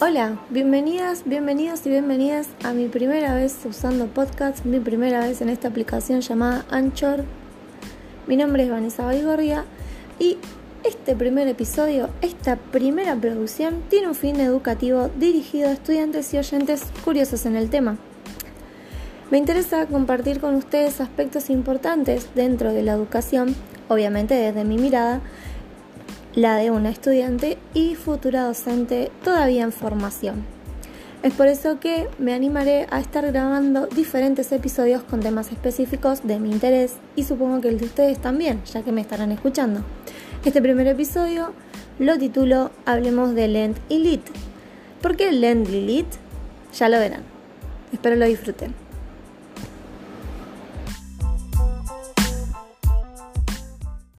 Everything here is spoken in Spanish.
Hola, bienvenidas, bienvenidos y bienvenidas a mi primera vez usando podcast, mi primera vez en esta aplicación llamada Anchor. Mi nombre es Vanessa Baigorria y este primer episodio, esta primera producción, tiene un fin educativo dirigido a estudiantes y oyentes curiosos en el tema. Me interesa compartir con ustedes aspectos importantes dentro de la educación, obviamente desde mi mirada, la de una estudiante y futura docente todavía en formación. Es por eso que me animaré a estar grabando diferentes episodios con temas específicos de mi interés y supongo que el de ustedes también, ya que me estarán escuchando. Este primer episodio lo titulo Hablemos de Lend y Lit. ¿Por qué Lend y Lit? Ya lo verán. Espero lo disfruten.